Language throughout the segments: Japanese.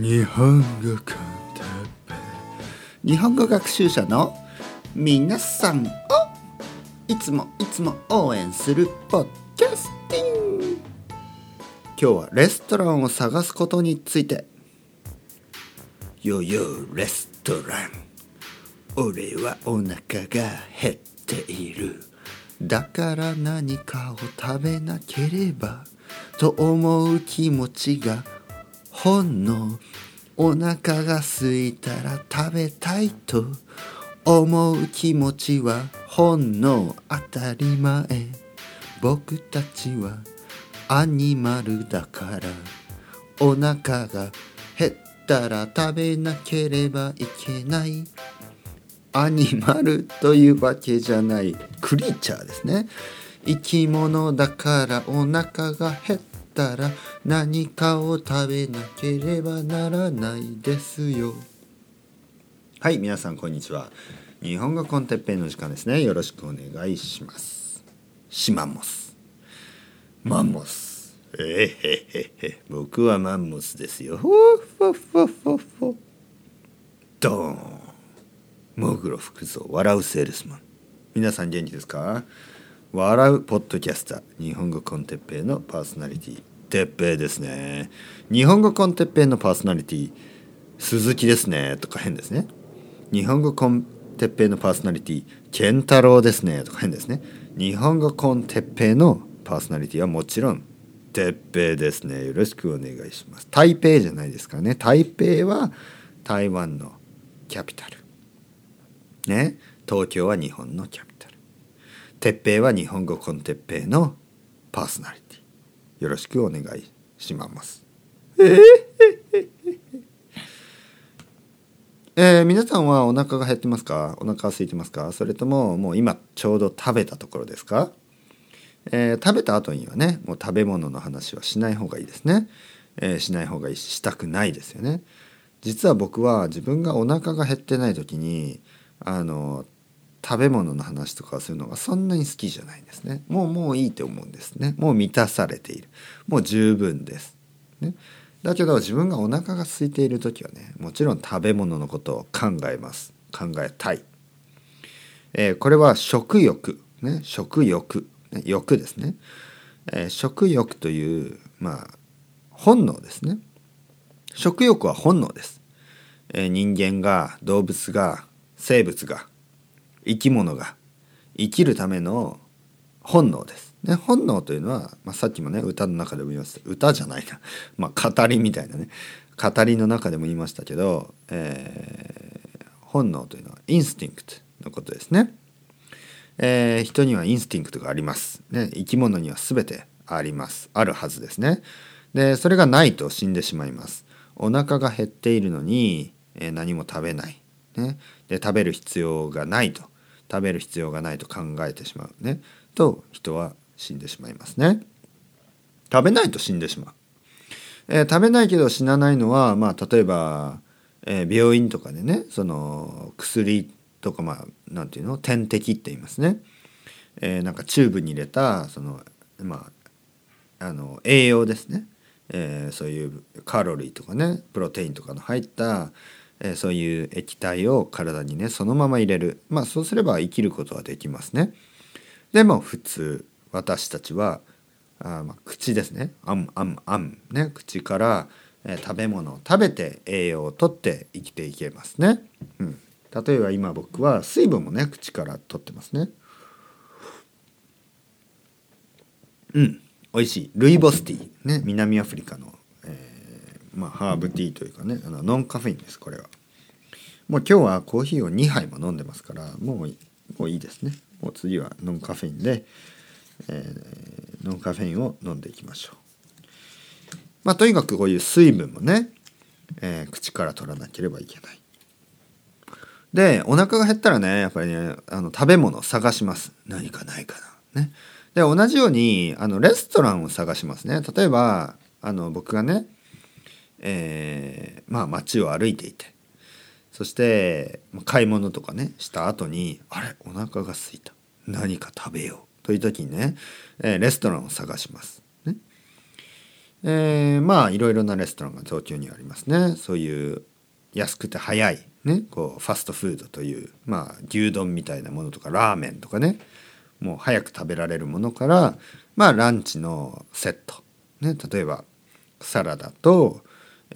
日本語コンテペ日本語学習者の皆さんをいつもいつも応援するポッキャスティング。今日はレストランを探すことについて。よよレストラン。俺はお腹が減っている。だから何かを食べなければと思う気持ちが本能お腹が空いたら食べたいと思う気持ちは本能当たり前僕たちはアニマルだからお腹が減ったら食べなければいけない。アニマルというわけじゃないクリーチャーですね。生き物だからお腹が減った。たら何かを食べなければならないですよ。はい皆さんこんにちは。日本語コンテッペイの時間ですね。よろしくお願いします。シマンモスマンモスえへへへ。僕はマンモスですよ。ほふふふふドーン。喪黒福造笑うセールスマン。皆さん元気ですか？笑うポッドキャスター日本語 con Teppei のパーソナリティてっぺいですね。日本語 con Teppei のパーソナリティ鈴木ですねとか変ですね。日本語 con Teppei のパーソナリティ健太郎ですねとか変ですね。日本語 con Teppei のパーソナリティはもちろんてっぺいですね。よろしくお願いします。台北じゃないですからね。台北は台湾のキャピタル。ね。東京は日本のキャピタル。鉄平は日本語コンテッペイのパーソナリティ。よろしくお願いします。えー、皆さんはお腹が減ってますか？お腹が空いてますか？それとももう今ちょうど食べたところですか、えー、食べた後にはねもう食べ物の話はしない方がいいですね、えー、しない方がいいししたくないですよね。実は僕は自分がお腹が減ってない時にあの食べ物の話とかするのがそんなに好きじゃないんですね。もうもういいと思うんですね。もう満たされている。もう十分です、ね、だけど自分がお腹が空いている時はねもちろん食べ物のことを考えます。考えたい、えー、これは食欲。ね。食欲、ね、欲ですね、えー、食欲というまあ本能ですね。食欲は本能です、えー、人間が動物が生物が生き物が生きるための本能です。ね、本能というのは、まあ、さっきもね歌の中でも言いました歌じゃないな、まあ、語りみたいなね語りの中でも言いましたけど、えー、本能というのはインスティンクトのことですね。えー、人にはインスティンクトがあります。ね、生き物には全てあります。あるはずですね。でそれがないと死んでしまいます。お腹が減っているのに、えー、何も食べない。ね、で食べる必要がないと食べる必要がないと考えてしまうね。と人は死んでしまいますね。食べないと死んでしまう、えー、食べないけど死なないのはまあ例えば、えー、病院とかでねその薬とかまあなんていうの？点滴って言いますね、えー、なんかチューブに入れたそのまああの栄養ですね、えー、そういうカロリーとかねプロテインとかの入ったえそういう液体を体にねそのまま入れる。まあそうすれば生きることはできますね。でも普通私たちはあ、まあ、口ですね。あんあんあんね。口から、え、食べ物を食べて栄養をとって生きていけますね、うん、例えば今僕は水分もね口から取ってますね。うん。美味しい。ルイボスティーね。南アフリカのまあ、ハーブティーというかねあのノンカフェインですこれは。もう今日はコーヒーを2杯も飲んでますからもうもういいですね。もう次はノンカフェインで、えー、ノンカフェインを飲んでいきましょう。まあとにかくこういう水分もね、えー、口から取らなければいけない。でお腹が減ったらねやっぱりねあの食べ物を探します。何かないかな。ね。で同じようにあのレストランを探しますね。例えばあの僕がねえー、まあ街を歩いていて。そして買い物とかねした後にあれお腹が空いた。何か食べよう。という時にね、えー、レストランを探します。ね。えー、まあいろいろなレストランが東京にありますね。そういう安くて早いねこうファストフードというまあ牛丼みたいなものとかラーメンとかね。もう早く食べられるものからまあランチのセット、ね、例えばサラダと、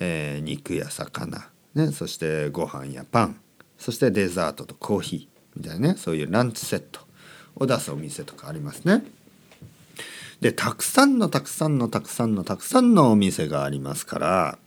えー、肉や魚、ね、そしてご飯やパンそしてデザートとコーヒーみたいなねそういうランチセットを出すお店とかありますね。でたくさんのたくさんのたくさんのたくさんのお店がありますから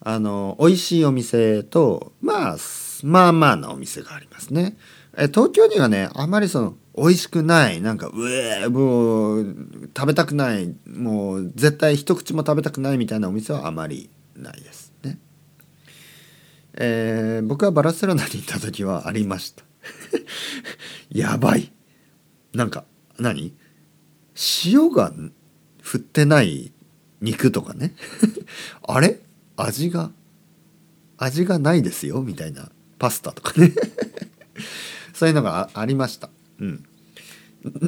あの美味しいお店とまあまあまあなお店がありますね。え東京にはねあまりその美味しくないなんかうえもう食べたくないもう絶対一口も食べたくないみたいなお店はあまりないですね。えー、僕はバラセロナに行った時はありました。やばい。なんか何？塩が振ってない肉とかね あれ？味が味がないですよみたいなパスタとかね そういうのがありました。うん、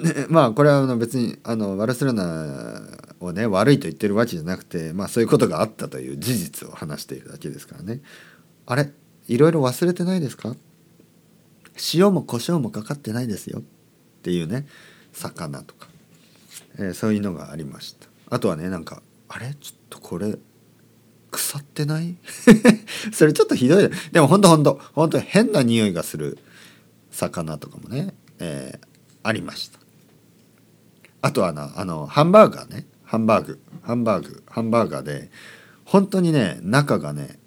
ね、まあこれはあの別にあのバルセロナをね悪いと言ってるわけじゃなくて、まあ、そういうことがあったという事実を話しているだけですからね。あれ？いろいろ忘れてないですか？塩も胡椒もかかってないですよ。っていうね魚とか。えー、そういうのがありました。あとはねなんかあれ？ちょっとこれ腐ってない？それちょっとひどい。でもほんとほんとほんと変な匂いがする魚とかもね、えー、ありました。あとはなあのハンバーガーね。ハンバーグ。ハンバーグ。ハンバーガーで本当にね中がね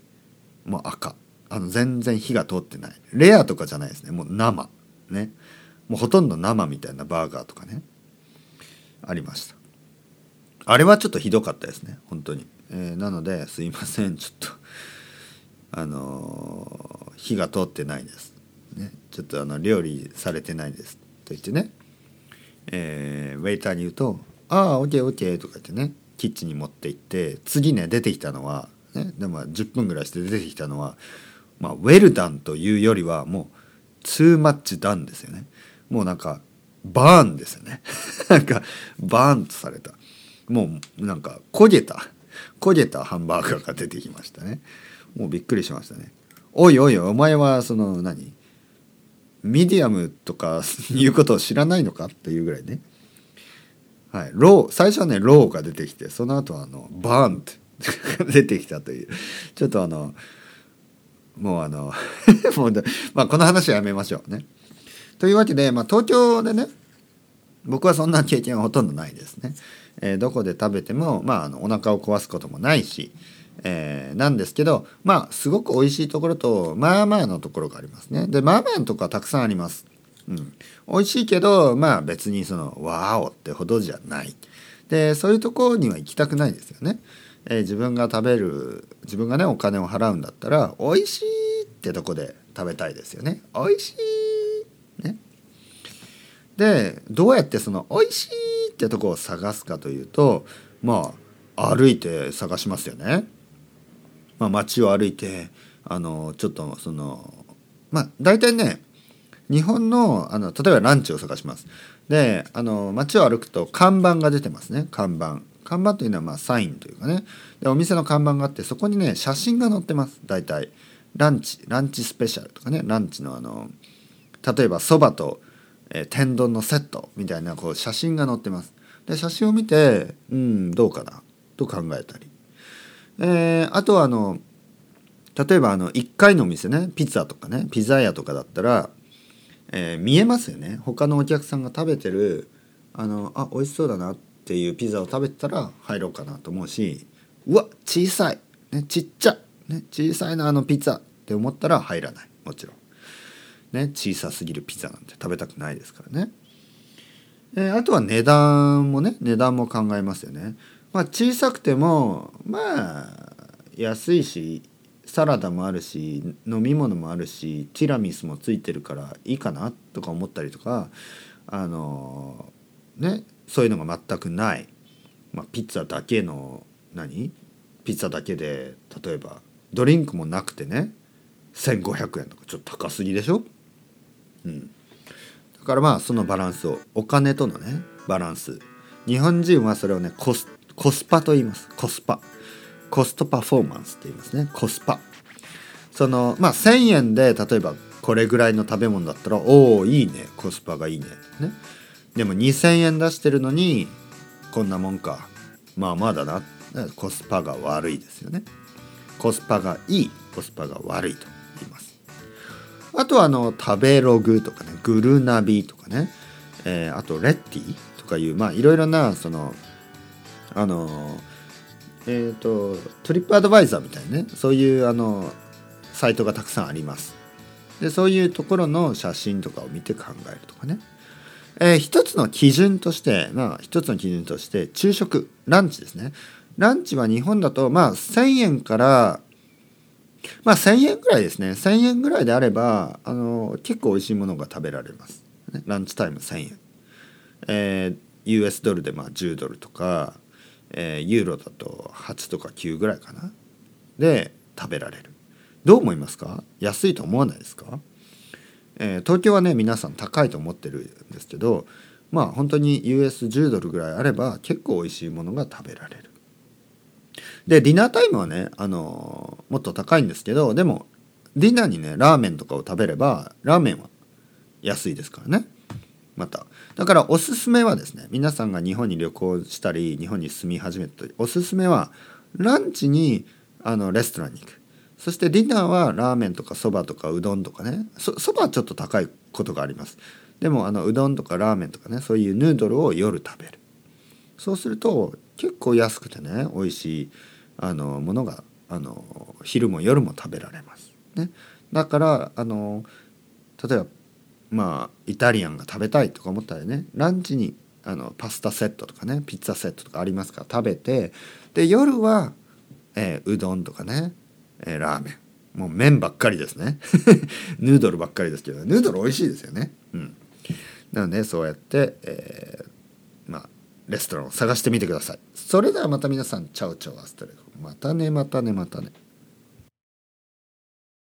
もう赤。あの全然火が通ってない。レアとかじゃないですね。もう生。ね。もうほとんど生みたいなバーガーとかね。ありました。あれはちょっとひどかったですね。本当に、えー、なのですいません。ちょっとあのー、火が通ってないです、ね、ちょっとあの料理されてないですと言ってね、えー、ウェイターに言うと「ああオッケーオッケー」とか言ってねキッチンに持って行って次ね出てきたのは、ね、でも10分ぐらいして出てきたのは、まあ、ウェルダンというよりはもう too much done ですよね。もうなんかバーンですよね。なんかバーンとされた。もうなんか焦げた。焦げたハンバーガーが出てきましたね。もうびっくりしましたねおいおいお前はその何？ミディアムとか いうことを知らないのかっていうぐらいね。はい。 raw 最初はね raw が出てきてその後はあのバーンって 出てきたという。ちょっとあのもうあの もうまあこの話はやめましょうね。というわけで、まあ、東京でね僕はそんな経験はほとんどないですね。えー、どこで食べても、まあ、あのお腹を壊すこともないし、えー、なんですけどまあすごく美味しいところとまあまあのところがありますね。でまあまあのとこはたくさんあります。うん、美味しいけどまあ別にそのワーオってほどじゃない。でそういうところには行きたくないですよね。えー、自分が食べる自分がねお金を払うんだったら美味しいってとこで食べたいですよね。美味しいね。でどうやってその美味しいってとこを探すかというとまあ歩いて探しますよね。まあ、街を歩いてあのちょっとそのまあ大体ね日本のあの例えばランチを探します。であの街を歩くと看板が出てますね。看板。看板というのはまあサインというかね。でお店の看板があってそこにね写真が載ってます。大体。ランチランチスペシャルとかね。ランチのあの例えばそばと、えー、天丼のセットみたいなこう写真が載ってます。で写真を見てうんどうかな？と考えたり、えー、あとはあの例えばあの1階のお店ねピザとかねピザ屋とかだったら、えー、見えますよね他のお客さんが食べてるあのあ美味しそうだなっていうピザを食べてたら入ろうかなと思うしうわ小さい、ね、ちっちゃ、ね、小さいなあのピザって思ったら入らないもちろん。ね、小さすぎるピザなんて食べたくないですからね。えー、あとは値段もね値段も考えますよね。まあ、小さくてもまあ安いしサラダもあるし飲み物もあるしティラミスもついてるからいいかなとか思ったりとかあのねそういうのが全くない、まあ、ピッツァだけの何？ピッツァだけで例えばドリンクもなくてね1,500円とかちょっと高すぎでしょ？うん、だからまあそのバランスをお金とのねバランス。日本人はそれをねコスコスパと言います。コスパ。コストパフォーマンスって言いますね。コスパ。そのまあ1,000円で例えばこれぐらいの食べ物だったらおおいいね。コスパがいいね。ね。でも2,000円出してるのにこんなもんか。まあまあだな。コスパが悪いですよね。コスパがいい。コスパが悪いと言います。あとはあの食べログとかね。グルナビとかね、えー、あとレッティとかいうまあいろいろなそのあのえっ、ー、とトリップアドバイザーみたいなね。そういうあのサイトがたくさんあります。でそういうところの写真とかを見て考えるとかね。えー、一つの基準としてまあ一つの基準として昼食ランチですね。ランチは日本だとまあ1,000円からまあ1,000円ぐらいですね。1,000円ぐらいであればあの結構美味しいものが食べられます、ね、ランチタイム1,000円、えー、US ドルでまあ10ドルとか、えー、ユーロだと8とか9ぐらいかな。で食べられる。どう思いますか？安いと思わないですか、えー、東京はね皆さん高いと思ってるんですけどまあ本当に US10 ドルぐらいあれば結構美味しいものが食べられる。でディナータイムはねあのもっと高いんですけどでもディナーにねラーメンとかを食べればラーメンは安いですからね。また。だからおすすめはですね皆さんが日本に旅行したり日本に住み始めた時おすすめはランチにあのレストランに行く。そしてディナーはラーメンとかそばとかうどんとかね。そばはちょっと高いことがあります。でもあのうどんとかラーメンとかねそういうヌードルを夜食べる。そうすると結構安くてね美味しいあのものがあの昼も夜も食べられます。ね、だからあの例えばまあイタリアンが食べたいとか思ったらねランチにあのパスタセットとかねピッツァセットとかありますから食べてで夜は、えー、うどんとかね、えー、ラーメンもう麺ばっかりですね ヌードルばっかりですけどヌードル美味しいですよね。うん、なのでそうやって、えー、まあレストランを探してみてください。それではまた皆さんチャオチャオアストレまたねまたねまたね。